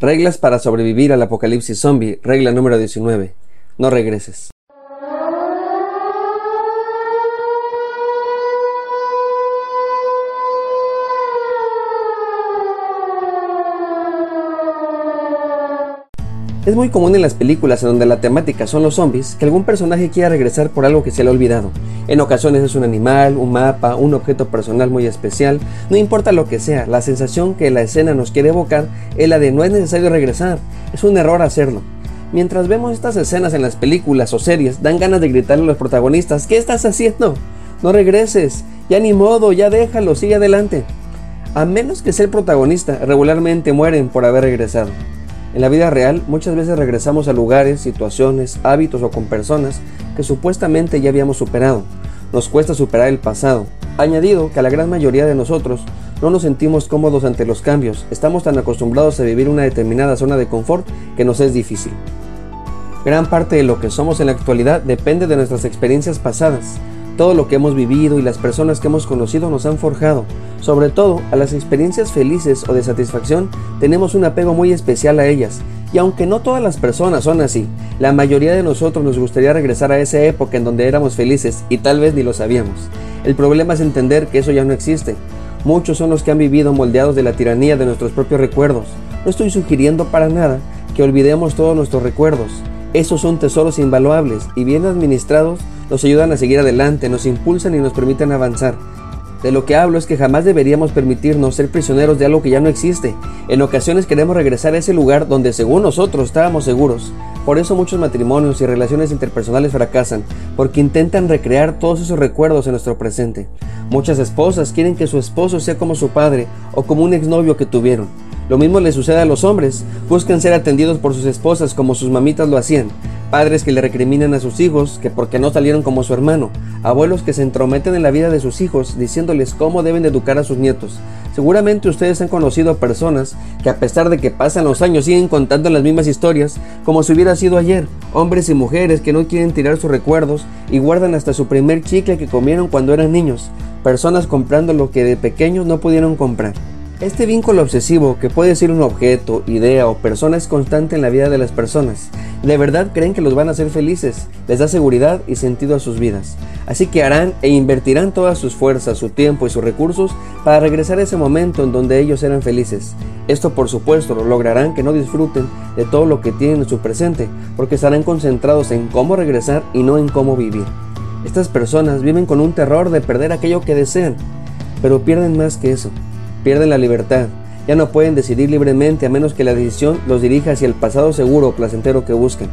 Reglas para sobrevivir al apocalipsis zombie. Regla número 19. No regreses. Es muy común en las películas en donde la temática son los zombies que algún personaje quiera regresar por algo que se le ha olvidado. En ocasiones es un animal, un mapa, un objeto personal muy especial, no importa lo que sea, la sensación que la escena nos quiere evocar es la de no es necesario regresar, es un error hacerlo. Mientras vemos estas escenas en las películas o series, dan ganas de gritarle a los protagonistas, ¿qué estás haciendo? No regreses, ya ni modo, ya déjalo, sigue adelante. A menos que sea el protagonista, regularmente mueren por haber regresado. En la vida real muchas veces regresamos a lugares, situaciones, hábitos o con personas que supuestamente ya habíamos superado. Nos cuesta superar el pasado. Añadido que a la gran mayoría de nosotros no nos sentimos cómodos ante los cambios. Estamos tan acostumbrados a vivir una determinada zona de confort que nos es difícil. Gran parte de lo que somos en la actualidad depende de nuestras experiencias pasadas. Todo lo que hemos vivido y las personas que hemos conocido nos han forjado. Sobre todo, a las experiencias felices o de satisfacción tenemos un apego muy especial a ellas. Y aunque no todas las personas son así, la mayoría de nosotros nos gustaría regresar a esa época en donde éramos felices y tal vez ni lo sabíamos. El problema es entender que eso ya no existe. Muchos son los que han vivido moldeados de la tiranía de nuestros propios recuerdos. No estoy sugiriendo para nada que olvidemos todos nuestros recuerdos. Esos son tesoros invaluables y bien administrados nos ayudan a seguir adelante, nos impulsan y nos permiten avanzar. De lo que hablo es que jamás deberíamos permitirnos ser prisioneros de algo que ya no existe. En ocasiones queremos regresar a ese lugar donde según nosotros estábamos seguros. Por eso muchos matrimonios y relaciones interpersonales fracasan, porque intentan recrear todos esos recuerdos en nuestro presente. Muchas esposas quieren que su esposo sea como su padre o como un exnovio que tuvieron. Lo mismo le sucede a los hombres, buscan ser atendidos por sus esposas como sus mamitas lo hacían. Padres que le recriminan a sus hijos que porque no salieron como su hermano. Abuelos que se entrometen en la vida de sus hijos diciéndoles cómo deben educar a sus nietos. Seguramente ustedes han conocido a personas que a pesar de que pasan los años siguen contando las mismas historias como si hubiera sido ayer. Hombres y mujeres que no quieren tirar sus recuerdos y guardan hasta su primer chicle que comieron cuando eran niños. Personas comprando lo que de pequeños no pudieron comprar. Este vínculo obsesivo, que puede ser un objeto, idea o persona, es constante en la vida de las personas. De verdad creen que los van a hacer felices, les da seguridad y sentido a sus vidas. Así que harán e invertirán todas sus fuerzas, su tiempo y sus recursos para regresar a ese momento en donde ellos eran felices. Esto por supuesto lo lograrán que no disfruten de todo lo que tienen en su presente, porque estarán concentrados en cómo regresar y no en cómo vivir. Estas personas viven con un terror de perder aquello que desean, pero pierden más que eso pierden la libertad. Ya no pueden decidir libremente a menos que la decisión los dirija hacia el pasado seguro o placentero que buscan.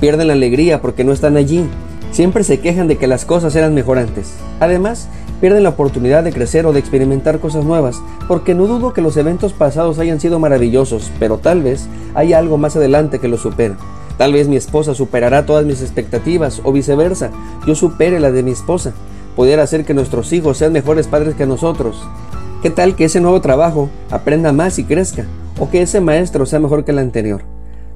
Pierden la alegría porque no están allí. Siempre se quejan de que las cosas eran mejor antes. Además, pierden la oportunidad de crecer o de experimentar cosas nuevas, porque no dudo que los eventos pasados hayan sido maravillosos, pero tal vez hay algo más adelante que los supera. Tal vez mi esposa superará todas mis expectativas o viceversa, yo supere la de mi esposa. Pudiera hacer que nuestros hijos sean mejores padres que nosotros. ¿Qué tal que ese nuevo trabajo aprenda más y crezca? ¿O que ese maestro sea mejor que el anterior?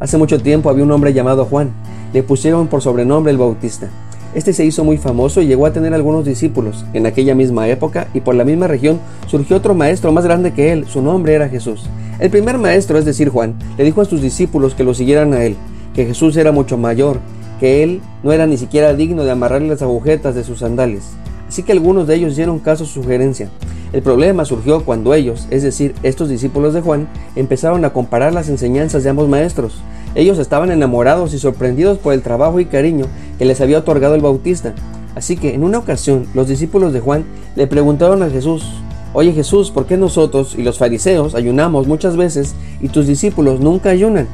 Hace mucho tiempo había un hombre llamado Juan. Le pusieron por sobrenombre el Bautista. Este se hizo muy famoso y llegó a tener algunos discípulos. En aquella misma época y por la misma región surgió otro maestro más grande que él. Su nombre era Jesús. El primer maestro, es decir, Juan, le dijo a sus discípulos que lo siguieran a él, que Jesús era mucho mayor, que él no era ni siquiera digno de amarrarle las agujetas de sus sandalias. Así que algunos de ellos dieron caso a su sugerencia. El problema surgió cuando ellos, es decir, estos discípulos de Juan, empezaron a comparar las enseñanzas de ambos maestros. Ellos estaban enamorados y sorprendidos por el trabajo y cariño que les había otorgado el Bautista. Así que en una ocasión los discípulos de Juan le preguntaron a Jesús, Oye Jesús, ¿por qué nosotros y los fariseos ayunamos muchas veces y tus discípulos nunca ayunan?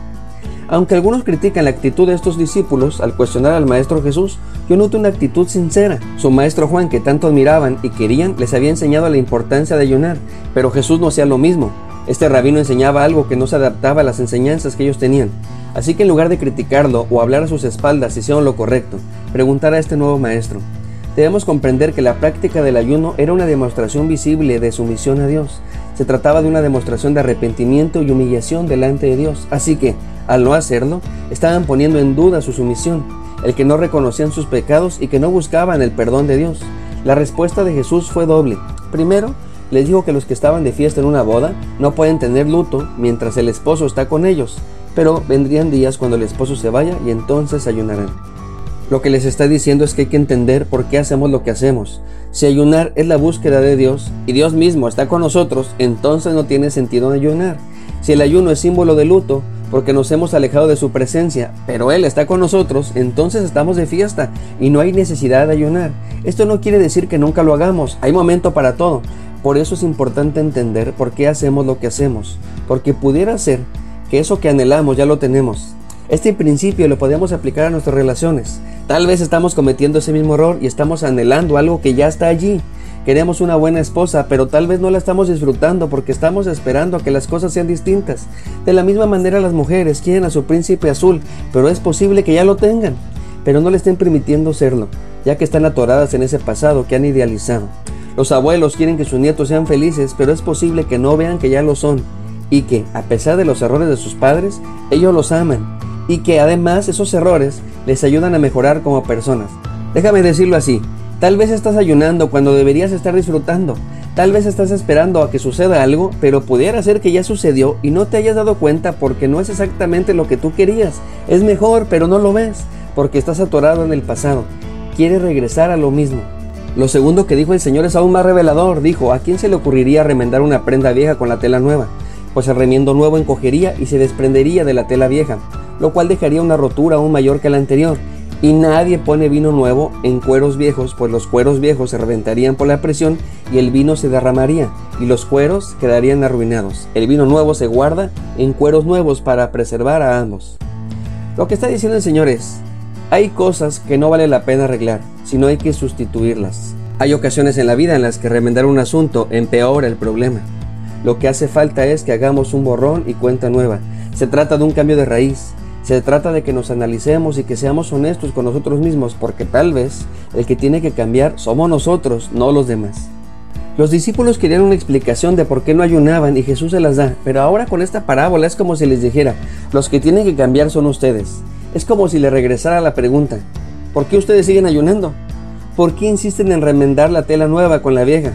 Aunque algunos critican la actitud de estos discípulos al cuestionar al Maestro Jesús, yo noto una actitud sincera. Su Maestro Juan, que tanto admiraban y querían, les había enseñado la importancia de ayunar, pero Jesús no hacía lo mismo. Este rabino enseñaba algo que no se adaptaba a las enseñanzas que ellos tenían. Así que en lugar de criticarlo o hablar a sus espaldas hicieron lo correcto, preguntar a este nuevo maestro. Debemos comprender que la práctica del ayuno era una demostración visible de sumisión a Dios. Se trataba de una demostración de arrepentimiento y humillación delante de Dios. Así que, al no hacerlo, estaban poniendo en duda su sumisión, el que no reconocían sus pecados y que no buscaban el perdón de Dios. La respuesta de Jesús fue doble. Primero, les dijo que los que estaban de fiesta en una boda no pueden tener luto mientras el esposo está con ellos, pero vendrían días cuando el esposo se vaya y entonces ayunarán. Lo que les está diciendo es que hay que entender por qué hacemos lo que hacemos. Si ayunar es la búsqueda de Dios y Dios mismo está con nosotros, entonces no tiene sentido ayunar. Si el ayuno es símbolo de luto, porque nos hemos alejado de su presencia, pero Él está con nosotros, entonces estamos de fiesta y no hay necesidad de ayunar. Esto no quiere decir que nunca lo hagamos, hay momento para todo. Por eso es importante entender por qué hacemos lo que hacemos, porque pudiera ser que eso que anhelamos ya lo tenemos. Este principio lo podemos aplicar a nuestras relaciones. Tal vez estamos cometiendo ese mismo error y estamos anhelando algo que ya está allí. Queremos una buena esposa, pero tal vez no la estamos disfrutando porque estamos esperando a que las cosas sean distintas. De la misma manera las mujeres quieren a su príncipe azul, pero es posible que ya lo tengan, pero no le estén permitiendo serlo, ya que están atoradas en ese pasado que han idealizado. Los abuelos quieren que sus nietos sean felices, pero es posible que no vean que ya lo son y que, a pesar de los errores de sus padres, ellos los aman y que además esos errores les ayudan a mejorar como personas. Déjame decirlo así, Tal vez estás ayunando cuando deberías estar disfrutando. Tal vez estás esperando a que suceda algo, pero pudiera ser que ya sucedió y no te hayas dado cuenta porque no es exactamente lo que tú querías. Es mejor, pero no lo ves, porque estás atorado en el pasado. Quieres regresar a lo mismo. Lo segundo que dijo el Señor es aún más revelador. Dijo, ¿a quién se le ocurriría remendar una prenda vieja con la tela nueva? Pues el remiendo nuevo encogería y se desprendería de la tela vieja, lo cual dejaría una rotura aún mayor que la anterior. Y nadie pone vino nuevo en cueros viejos, pues los cueros viejos se reventarían por la presión y el vino se derramaría, y los cueros quedarían arruinados. El vino nuevo se guarda en cueros nuevos para preservar a ambos. Lo que está diciendo el Señor es, hay cosas que no vale la pena arreglar, sino hay que sustituirlas. Hay ocasiones en la vida en las que remendar un asunto empeora el problema. Lo que hace falta es que hagamos un borrón y cuenta nueva. Se trata de un cambio de raíz, se trata de que nos analicemos y que seamos honestos con nosotros mismos, porque tal vez el que tiene que cambiar somos nosotros, no los demás. Los discípulos querían una explicación de por qué no ayunaban y Jesús se las da, pero ahora con esta parábola es como si les dijera, los que tienen que cambiar son ustedes. Es como si le regresara la pregunta, ¿por qué ustedes siguen ayunando? ¿Por qué insisten en remendar la tela nueva con la vieja?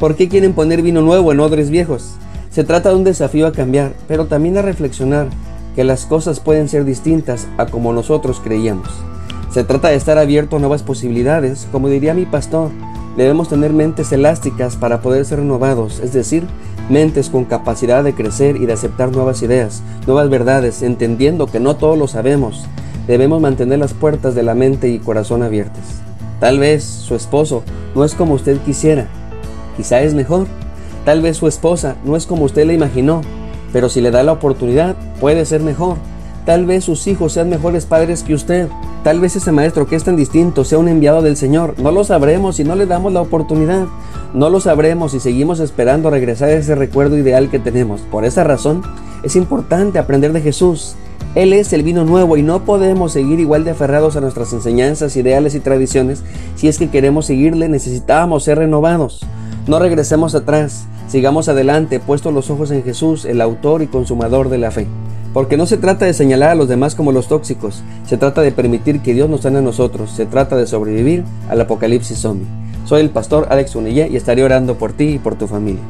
¿Por qué quieren poner vino nuevo en odres viejos? Se trata de un desafío a cambiar, pero también a reflexionar que las cosas pueden ser distintas a como nosotros creíamos. Se trata de estar abierto a nuevas posibilidades, como diría mi pastor, debemos tener mentes elásticas para poder ser renovados, es decir, mentes con capacidad de crecer y de aceptar nuevas ideas, nuevas verdades, entendiendo que no todos lo sabemos. Debemos mantener las puertas de la mente y corazón abiertas. Tal vez su esposo no es como usted quisiera, quizá es mejor. Tal vez su esposa no es como usted la imaginó, pero si le da la oportunidad, puede ser mejor. Tal vez sus hijos sean mejores padres que usted. Tal vez ese maestro que es tan distinto sea un enviado del Señor. No lo sabremos si no le damos la oportunidad. No lo sabremos si seguimos esperando regresar a ese recuerdo ideal que tenemos. Por esa razón, es importante aprender de Jesús. Él es el vino nuevo y no podemos seguir igual de aferrados a nuestras enseñanzas, ideales y tradiciones. Si es que queremos seguirle, necesitamos ser renovados. No regresemos atrás. Sigamos adelante, puestos los ojos en Jesús, el autor y consumador de la fe. Porque no se trata de señalar a los demás como los tóxicos, se trata de permitir que Dios nos sane a nosotros, se trata de sobrevivir al apocalipsis zombie. Soy el pastor Alex Unillé y estaré orando por ti y por tu familia.